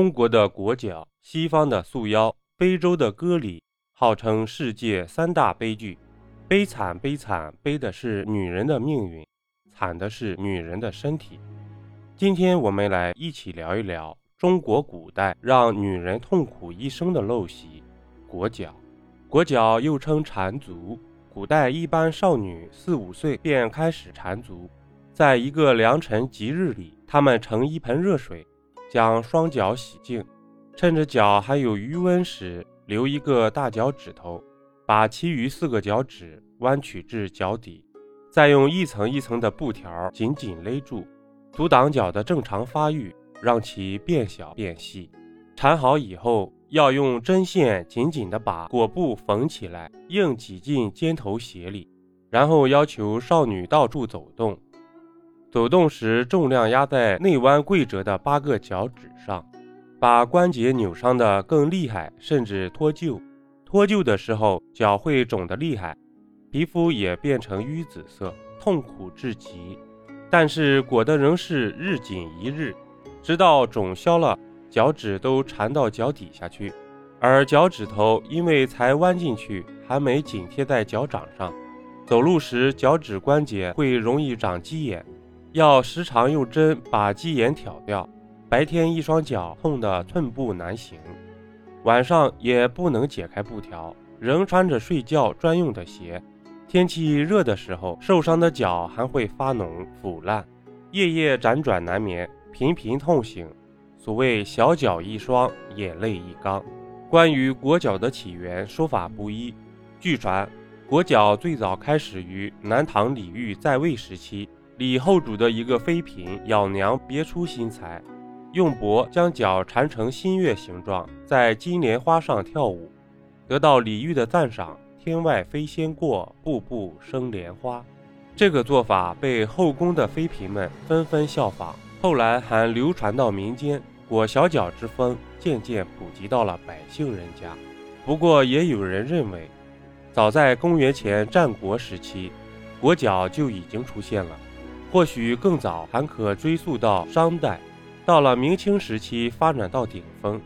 中国的裹脚，西方的束腰，非洲的割礼，号称世界三大悲剧。悲惨，悲惨，悲的是女人的命运，惨的是女人的身体。今天我们来一起聊一聊中国古代让女人痛苦一生的陋习——裹脚。裹脚又称缠足，古代一般少女四五岁便开始缠足，在一个良辰吉日里，她们盛一盆热水。将双脚洗净，趁着脚还有余温时，留一个大脚趾头，把其余四个脚趾弯曲至脚底，再用一层一层的布条紧紧勒住，阻挡脚的正常发育，让其变小变细。缠好以后，要用针线紧紧地把裹布缝起来，硬挤进肩头鞋里，然后要求少女到处走动。走动时，重量压在内弯跪折的八个脚趾上，把关节扭伤的更厉害，甚至脱臼。脱臼的时候，脚会肿得厉害，皮肤也变成淤紫色，痛苦至极。但是裹得仍是日紧一日，直到肿消了，脚趾都缠到脚底下去，而脚趾头因为才弯进去，还没紧贴在脚掌上，走路时脚趾关节会容易长鸡眼。要时常用针把鸡眼挑掉。白天一双脚痛得寸步难行，晚上也不能解开布条，仍穿着睡觉专用的鞋。天气热的时候，受伤的脚还会发脓腐烂，夜夜辗转难眠，频频痛醒。所谓“小脚一双，眼泪一缸”。关于裹脚的起源，说法不一。据传，裹脚最早开始于南唐李煜在位时期。李后主的一个妃嫔咬娘别出心裁，用帛将脚缠成新月形状，在金莲花上跳舞，得到李煜的赞赏。天外飞仙过，步步生莲花。这个做法被后宫的妃嫔们纷纷效仿，后来还流传到民间，裹小脚之风渐渐普及到了百姓人家。不过，也有人认为，早在公元前战国时期，裹脚就已经出现了。或许更早，还可追溯到商代。到了明清时期，发展到顶峰，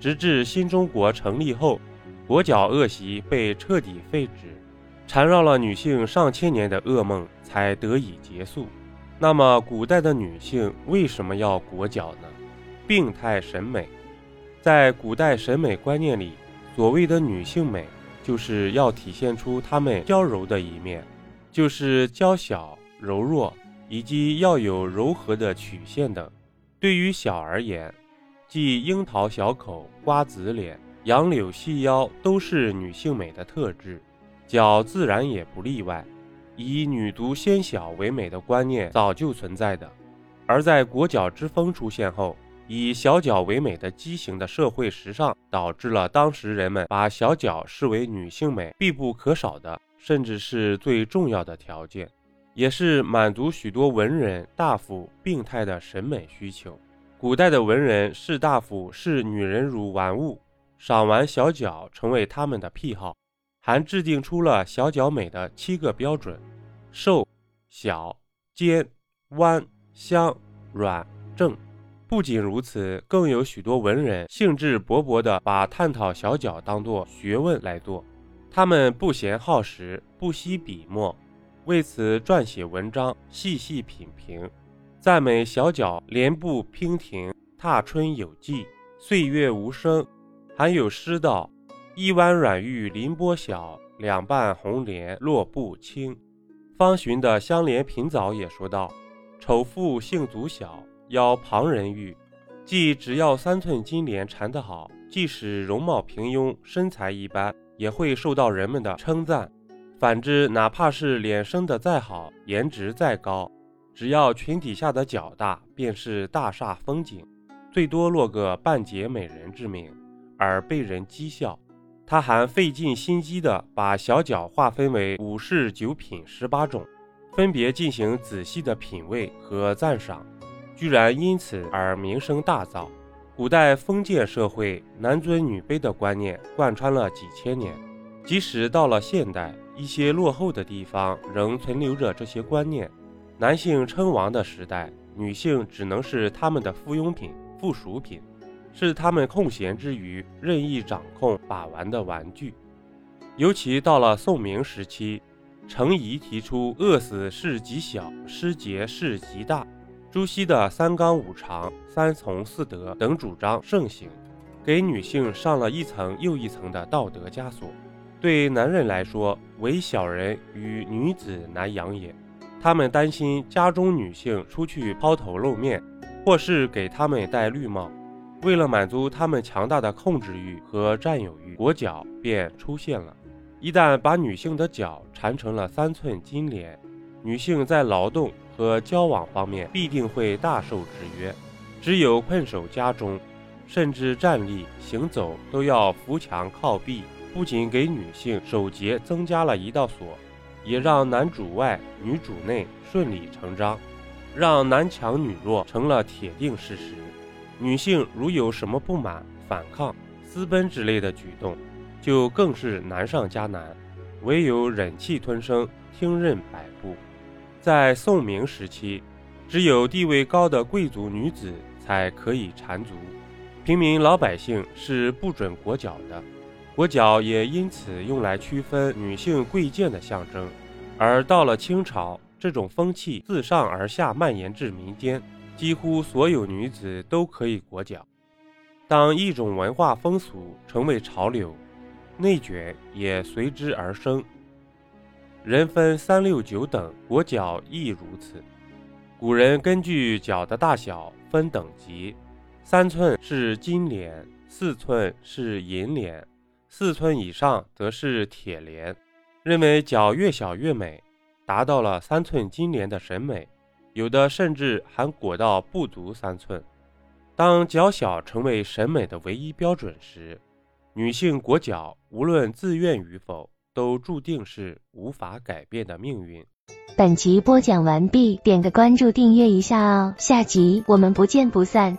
直至新中国成立后，裹脚恶习被彻底废止，缠绕了女性上千年的噩梦才得以结束。那么，古代的女性为什么要裹脚呢？病态审美，在古代审美观念里，所谓的女性美，就是要体现出她们娇柔的一面，就是娇小柔弱。以及要有柔和的曲线等。对于小而言，即樱桃小口、瓜子脸、杨柳细腰，都是女性美的特质。脚自然也不例外。以女独纤小为美的观念早就存在的，而在裹脚之风出现后，以小脚为美的畸形的社会时尚，导致了当时人们把小脚视为女性美必不可少的，甚至是最重要的条件。也是满足许多文人大夫病态的审美需求。古代的文人士大夫视女人如玩物，赏玩小脚成为他们的癖好，还制定出了小脚美的七个标准：瘦、小、尖、弯、香、软、正。不仅如此，更有许多文人兴致勃勃地把探讨小脚当作学问来做。他们不嫌耗时，不惜笔墨。为此撰写文章，细细品评，赞美小脚莲步娉婷，踏春有迹，岁月无声。还有诗道：“一弯软玉凌波小，两瓣红莲落步轻。”方寻的《香莲品藻》也说道：“丑妇性足小，邀旁人遇，即只要三寸金莲缠得好，即使容貌平庸，身材一般，也会受到人们的称赞。”反之，哪怕是脸生的再好，颜值再高，只要裙底下的脚大，便是大煞风景，最多落个半截美人之名，而被人讥笑。他还费尽心机地把小脚划分为五事九品十八种，分别进行仔细的品味和赞赏，居然因此而名声大噪。古代封建社会男尊女卑的观念贯穿了几千年，即使到了现代。一些落后的地方仍存留着这些观念。男性称王的时代，女性只能是他们的附庸品、附属品。是他们空闲之余任意掌控把玩的玩具。尤其到了宋明时期，程颐提出“饿死事极小，失节事极大”，朱熹的“三纲五常、三从四德”等主张盛行，给女性上了一层又一层的道德枷锁。对男人来说，唯小人与女子难养也。他们担心家中女性出去抛头露面，或是给他们戴绿帽。为了满足他们强大的控制欲和占有欲，裹脚便出现了。一旦把女性的脚缠成了三寸金莲，女性在劳动和交往方面必定会大受制约。只有困守家中，甚至站立行走都要扶墙靠壁，不仅给女性守节增加了一道锁。也让男主外女主内顺理成章，让男强女弱成了铁定事实。女性如有什么不满、反抗、私奔之类的举动，就更是难上加难，唯有忍气吞声，听任摆布。在宋明时期，只有地位高的贵族女子才可以缠足，平民老百姓是不准裹脚的。裹脚也因此用来区分女性贵贱的象征，而到了清朝，这种风气自上而下蔓延至民间，几乎所有女子都可以裹脚。当一种文化风俗成为潮流，内卷也随之而生。人分三六九等，裹脚亦如此。古人根据脚的大小分等级，三寸是金莲，四寸是银莲。四寸以上则是铁莲，认为脚越小越美，达到了三寸金莲的审美，有的甚至还裹到不足三寸。当脚小成为审美的唯一标准时，女性裹脚无论自愿与否，都注定是无法改变的命运。本集播讲完毕，点个关注，订阅一下哦，下集我们不见不散。